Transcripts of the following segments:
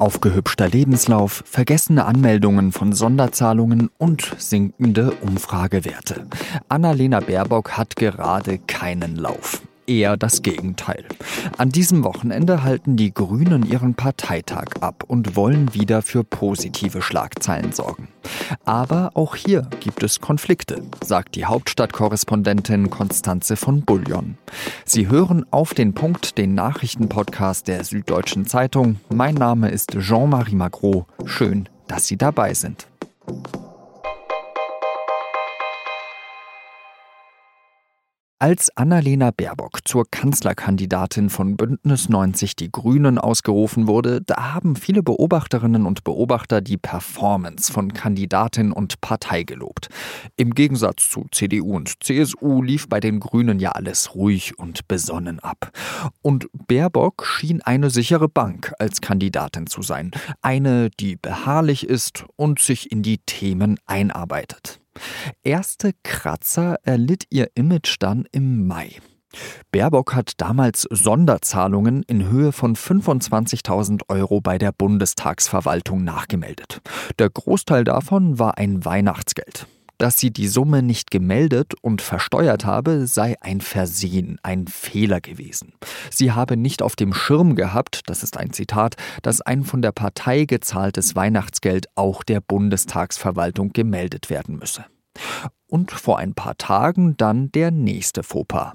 Aufgehübschter Lebenslauf, vergessene Anmeldungen von Sonderzahlungen und sinkende Umfragewerte. Annalena Baerbock hat gerade keinen Lauf eher das Gegenteil. An diesem Wochenende halten die Grünen ihren Parteitag ab und wollen wieder für positive Schlagzeilen sorgen. Aber auch hier gibt es Konflikte, sagt die Hauptstadtkorrespondentin Konstanze von Bullion. Sie hören auf den Punkt den Nachrichtenpodcast der Süddeutschen Zeitung. Mein Name ist Jean-Marie Magro. Schön, dass Sie dabei sind. Als Annalena Baerbock zur Kanzlerkandidatin von Bündnis 90 Die Grünen ausgerufen wurde, da haben viele Beobachterinnen und Beobachter die Performance von Kandidatin und Partei gelobt. Im Gegensatz zu CDU und CSU lief bei den Grünen ja alles ruhig und besonnen ab. Und Baerbock schien eine sichere Bank als Kandidatin zu sein, eine, die beharrlich ist und sich in die Themen einarbeitet. Erste Kratzer erlitt ihr Image dann im Mai. Baerbock hat damals Sonderzahlungen in Höhe von 25.000 Euro bei der Bundestagsverwaltung nachgemeldet. Der Großteil davon war ein Weihnachtsgeld. Dass sie die Summe nicht gemeldet und versteuert habe, sei ein Versehen, ein Fehler gewesen. Sie habe nicht auf dem Schirm gehabt, das ist ein Zitat, dass ein von der Partei gezahltes Weihnachtsgeld auch der Bundestagsverwaltung gemeldet werden müsse. Und vor ein paar Tagen dann der nächste Fauxpas.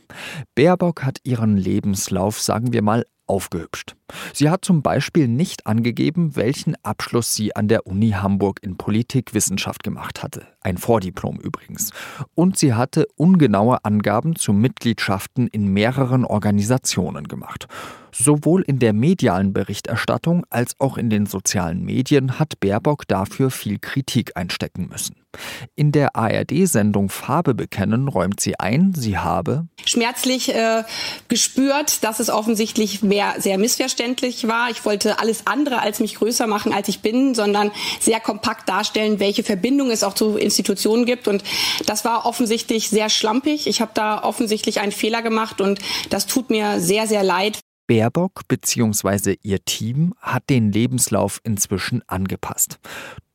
Baerbock hat ihren Lebenslauf, sagen wir mal, aufgehübscht. Sie hat zum Beispiel nicht angegeben, welchen Abschluss sie an der Uni Hamburg in Politikwissenschaft gemacht hatte. Ein Vordiplom übrigens. Und sie hatte ungenaue Angaben zu Mitgliedschaften in mehreren Organisationen gemacht. Sowohl in der medialen Berichterstattung als auch in den sozialen Medien hat Baerbock dafür viel Kritik einstecken müssen. In der ARD-Sendung Farbe bekennen räumt sie ein, sie habe schmerzlich äh, gespürt, dass es offensichtlich mehr, sehr missverständlich war. Ich wollte alles andere als mich größer machen, als ich bin, sondern sehr kompakt darstellen, welche Verbindung es auch zu Institutionen gibt. Und das war offensichtlich sehr schlampig. Ich habe da offensichtlich einen Fehler gemacht und das tut mir sehr, sehr leid. Baerbock bzw. ihr Team hat den Lebenslauf inzwischen angepasst.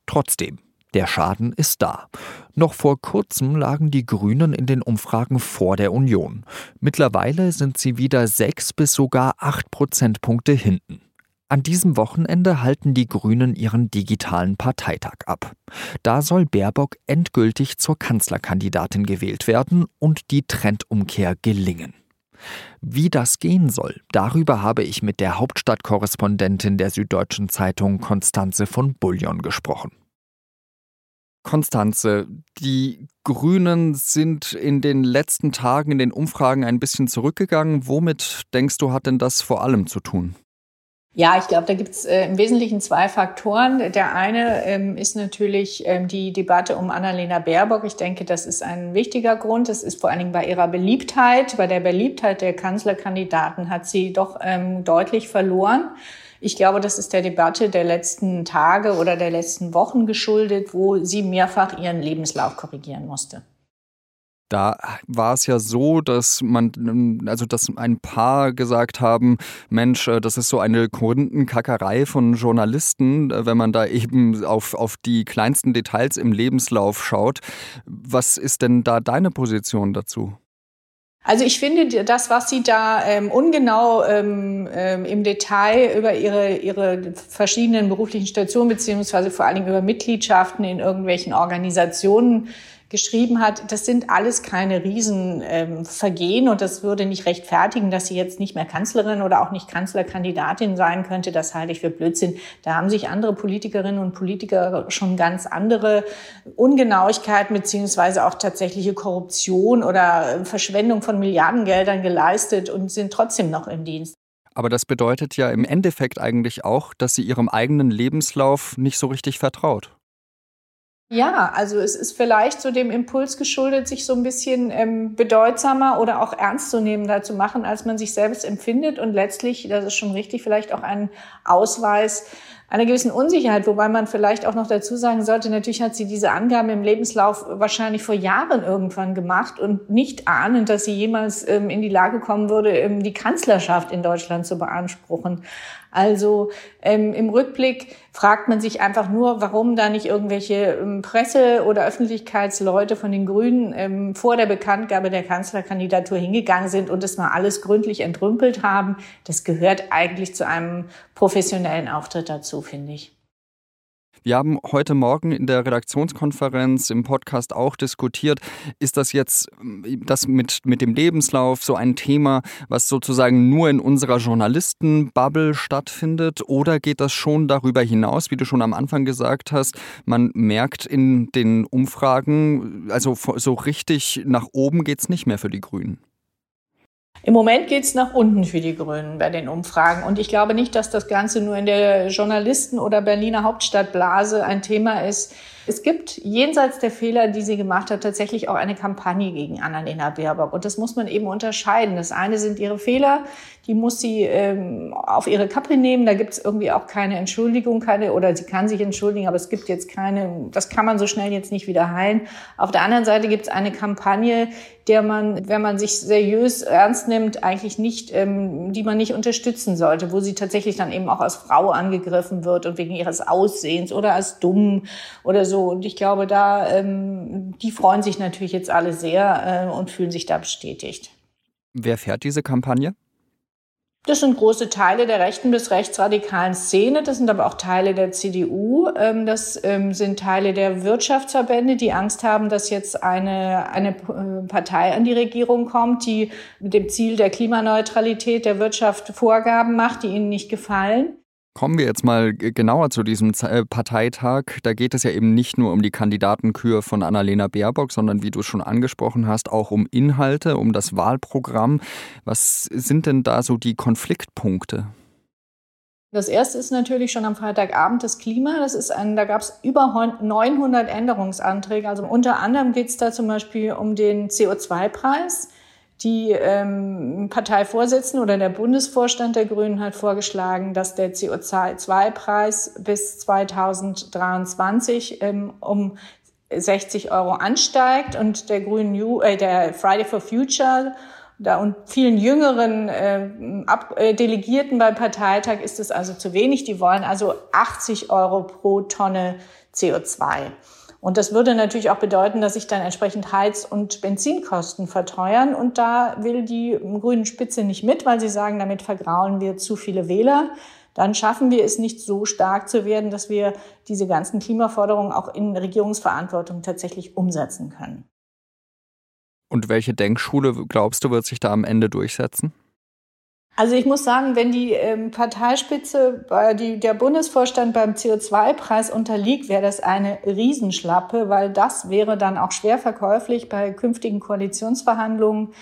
Trotzdem, der Schaden ist da. Noch vor kurzem lagen die Grünen in den Umfragen vor der Union. Mittlerweile sind sie wieder sechs bis sogar acht Prozentpunkte hinten. An diesem Wochenende halten die Grünen ihren digitalen Parteitag ab. Da soll Baerbock endgültig zur Kanzlerkandidatin gewählt werden und die Trendumkehr gelingen. Wie das gehen soll, darüber habe ich mit der Hauptstadtkorrespondentin der Süddeutschen Zeitung Konstanze von Bullion gesprochen. Konstanze, die Grünen sind in den letzten Tagen in den Umfragen ein bisschen zurückgegangen. Womit denkst du, hat denn das vor allem zu tun? Ja, ich glaube, da gibt es äh, im Wesentlichen zwei Faktoren. Der eine ähm, ist natürlich ähm, die Debatte um Annalena Baerbock. Ich denke, das ist ein wichtiger Grund. Das ist vor allen Dingen bei ihrer Beliebtheit. Bei der Beliebtheit der Kanzlerkandidaten hat sie doch ähm, deutlich verloren. Ich glaube, das ist der Debatte der letzten Tage oder der letzten Wochen geschuldet, wo sie mehrfach ihren Lebenslauf korrigieren musste. Da war es ja so, dass man, also dass ein paar gesagt haben, Mensch, äh, das ist so eine Kundenkackerei von Journalisten, äh, wenn man da eben auf, auf die kleinsten Details im Lebenslauf schaut. Was ist denn da deine Position dazu? Also ich finde, das, was Sie da ähm, ungenau ähm, ähm, im Detail über Ihre, Ihre verschiedenen beruflichen Stationen beziehungsweise vor allen Dingen über Mitgliedschaften in irgendwelchen Organisationen geschrieben hat, das sind alles keine Riesenvergehen ähm, und das würde nicht rechtfertigen, dass sie jetzt nicht mehr Kanzlerin oder auch nicht Kanzlerkandidatin sein könnte. Das halte ich für Blödsinn. Da haben sich andere Politikerinnen und Politiker schon ganz andere Ungenauigkeiten beziehungsweise auch tatsächliche Korruption oder Verschwendung von Milliardengeldern geleistet und sind trotzdem noch im Dienst. Aber das bedeutet ja im Endeffekt eigentlich auch, dass sie ihrem eigenen Lebenslauf nicht so richtig vertraut. Ja, also es ist vielleicht so dem Impuls geschuldet, sich so ein bisschen ähm, bedeutsamer oder auch ernstzunehmender zu machen, als man sich selbst empfindet. Und letztlich, das ist schon richtig, vielleicht auch ein Ausweis einer gewissen Unsicherheit, wobei man vielleicht auch noch dazu sagen sollte, natürlich hat sie diese Angaben im Lebenslauf wahrscheinlich vor Jahren irgendwann gemacht und nicht ahnend, dass sie jemals ähm, in die Lage kommen würde, ähm, die Kanzlerschaft in Deutschland zu beanspruchen. Also ähm, im Rückblick fragt man sich einfach nur, warum da nicht irgendwelche ähm, Presse- oder Öffentlichkeitsleute von den Grünen ähm, vor der Bekanntgabe der Kanzlerkandidatur hingegangen sind und das mal alles gründlich entrümpelt haben. Das gehört eigentlich zu einem professionellen Auftritt dazu, finde ich. Wir haben heute Morgen in der Redaktionskonferenz im Podcast auch diskutiert, ist das jetzt das mit, mit dem Lebenslauf so ein Thema, was sozusagen nur in unserer Journalistenbubble stattfindet oder geht das schon darüber hinaus, wie du schon am Anfang gesagt hast, man merkt in den Umfragen, also so richtig nach oben geht es nicht mehr für die Grünen. Im Moment geht's nach unten für die Grünen bei den Umfragen. Und ich glaube nicht, dass das Ganze nur in der Journalisten- oder Berliner Hauptstadtblase ein Thema ist. Es gibt jenseits der Fehler, die sie gemacht hat, tatsächlich auch eine Kampagne gegen Annalena Baerbock. Und das muss man eben unterscheiden. Das eine sind ihre Fehler, die muss sie ähm, auf ihre Kappe nehmen. Da gibt es irgendwie auch keine Entschuldigung, keine, oder sie kann sich entschuldigen, aber es gibt jetzt keine, das kann man so schnell jetzt nicht wieder heilen. Auf der anderen Seite gibt es eine Kampagne, der man, wenn man sich seriös ernst nimmt, eigentlich nicht, ähm, die man nicht unterstützen sollte, wo sie tatsächlich dann eben auch als Frau angegriffen wird und wegen ihres Aussehens oder als dumm oder so. Und ich glaube, da, ähm, die freuen sich natürlich jetzt alle sehr äh, und fühlen sich da bestätigt. Wer fährt diese Kampagne? Das sind große Teile der rechten bis rechtsradikalen Szene. Das sind aber auch Teile der CDU. Ähm, das ähm, sind Teile der Wirtschaftsverbände, die Angst haben, dass jetzt eine, eine äh, Partei an die Regierung kommt, die mit dem Ziel der Klimaneutralität der Wirtschaft Vorgaben macht, die ihnen nicht gefallen. Kommen wir jetzt mal genauer zu diesem äh, Parteitag. Da geht es ja eben nicht nur um die Kandidatenkür von Annalena Baerbock, sondern wie du es schon angesprochen hast, auch um Inhalte, um das Wahlprogramm. Was sind denn da so die Konfliktpunkte? Das erste ist natürlich schon am Freitagabend das Klima. Das ist ein, da gab es über 900 Änderungsanträge. Also unter anderem geht es da zum Beispiel um den CO2-Preis. Die ähm, Parteivorsitzende oder der Bundesvorstand der Grünen hat vorgeschlagen, dass der CO2-Preis bis 2023 ähm, um 60 Euro ansteigt und der Grünen, äh, der Friday for Future da und vielen jüngeren äh, Ab äh, Delegierten beim Parteitag ist es also zu wenig. Die wollen also 80 Euro pro Tonne CO2. Und das würde natürlich auch bedeuten, dass sich dann entsprechend Heiz- und Benzinkosten verteuern. Und da will die grünen Spitze nicht mit, weil sie sagen, damit vergraulen wir zu viele Wähler. Dann schaffen wir es nicht so stark zu werden, dass wir diese ganzen Klimaforderungen auch in Regierungsverantwortung tatsächlich umsetzen können. Und welche Denkschule, glaubst du, wird sich da am Ende durchsetzen? Also ich muss sagen, wenn die ähm, Parteispitze, bei die, der Bundesvorstand beim CO2-Preis unterliegt, wäre das eine Riesenschlappe, weil das wäre dann auch schwer verkäuflich bei künftigen Koalitionsverhandlungen.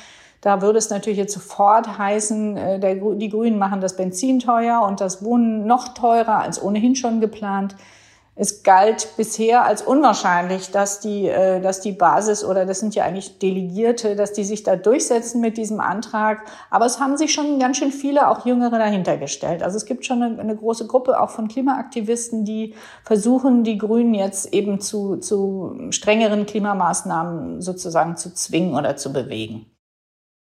Da würde es natürlich jetzt sofort heißen, äh, der, die Grünen machen das Benzin teuer und das Wohnen noch teurer als ohnehin schon geplant. Es galt bisher als unwahrscheinlich, dass die, äh, dass die Basis oder das sind ja eigentlich Delegierte, dass die sich da durchsetzen mit diesem Antrag. Aber es haben sich schon ganz schön viele, auch Jüngere, dahinter gestellt. Also es gibt schon eine, eine große Gruppe auch von Klimaaktivisten, die versuchen, die Grünen jetzt eben zu, zu strengeren Klimamaßnahmen sozusagen zu zwingen oder zu bewegen.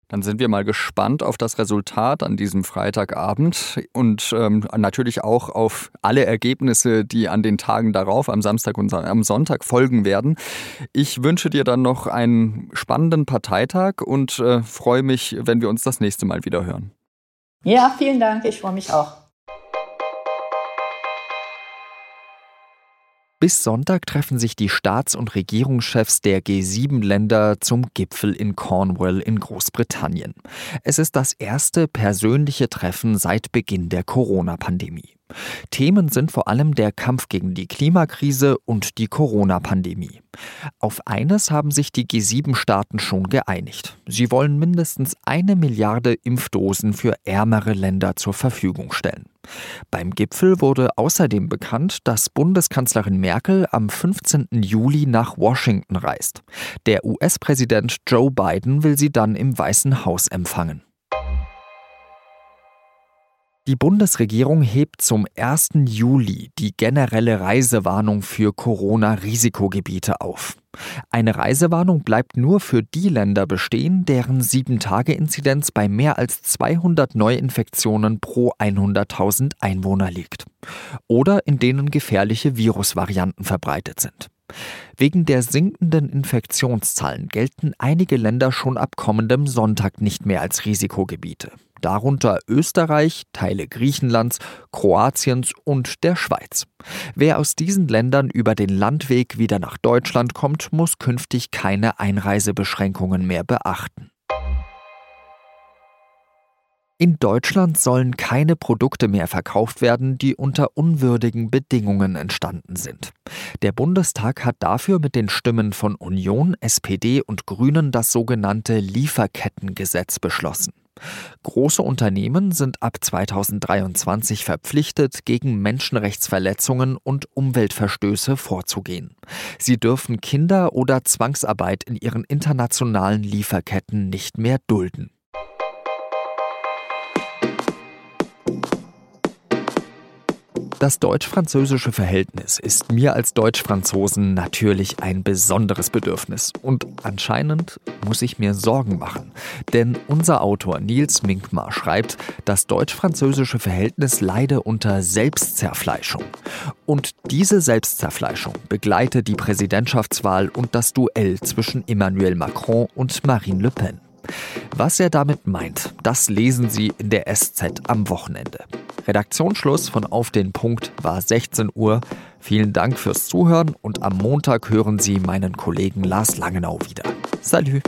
Dann sind wir mal gespannt auf das Resultat an diesem Freitagabend und ähm, natürlich auch auf alle Ergebnisse, die an den Tagen darauf, am Samstag und am Sonntag folgen werden. Ich wünsche dir dann noch einen spannenden Parteitag und äh, freue mich, wenn wir uns das nächste Mal wieder hören. Ja, vielen Dank. Ich freue mich auch. Bis Sonntag treffen sich die Staats- und Regierungschefs der G7-Länder zum Gipfel in Cornwall in Großbritannien. Es ist das erste persönliche Treffen seit Beginn der Corona-Pandemie. Themen sind vor allem der Kampf gegen die Klimakrise und die Corona-Pandemie. Auf eines haben sich die G7-Staaten schon geeinigt. Sie wollen mindestens eine Milliarde Impfdosen für ärmere Länder zur Verfügung stellen. Beim Gipfel wurde außerdem bekannt, dass Bundeskanzlerin Merkel am 15. Juli nach Washington reist. Der US-Präsident Joe Biden will sie dann im Weißen Haus empfangen. Die Bundesregierung hebt zum 1. Juli die generelle Reisewarnung für Corona-Risikogebiete auf. Eine Reisewarnung bleibt nur für die Länder bestehen, deren 7-Tage-Inzidenz bei mehr als 200 Neuinfektionen pro 100.000 Einwohner liegt. Oder in denen gefährliche Virusvarianten verbreitet sind. Wegen der sinkenden Infektionszahlen gelten einige Länder schon ab kommendem Sonntag nicht mehr als Risikogebiete darunter Österreich, Teile Griechenlands, Kroatiens und der Schweiz. Wer aus diesen Ländern über den Landweg wieder nach Deutschland kommt, muss künftig keine Einreisebeschränkungen mehr beachten. In Deutschland sollen keine Produkte mehr verkauft werden, die unter unwürdigen Bedingungen entstanden sind. Der Bundestag hat dafür mit den Stimmen von Union, SPD und Grünen das sogenannte Lieferkettengesetz beschlossen. Große Unternehmen sind ab 2023 verpflichtet, gegen Menschenrechtsverletzungen und Umweltverstöße vorzugehen. Sie dürfen Kinder oder Zwangsarbeit in ihren internationalen Lieferketten nicht mehr dulden. Das deutsch-französische Verhältnis ist mir als Deutsch-Franzosen natürlich ein besonderes Bedürfnis. Und anscheinend muss ich mir Sorgen machen. Denn unser Autor Nils Minkmar schreibt, das deutsch-französische Verhältnis leide unter Selbstzerfleischung. Und diese Selbstzerfleischung begleite die Präsidentschaftswahl und das Duell zwischen Emmanuel Macron und Marine Le Pen. Was er damit meint, das lesen Sie in der SZ am Wochenende. Redaktionsschluss von Auf den Punkt war 16 Uhr. Vielen Dank fürs Zuhören und am Montag hören Sie meinen Kollegen Lars Langenau wieder. Salü!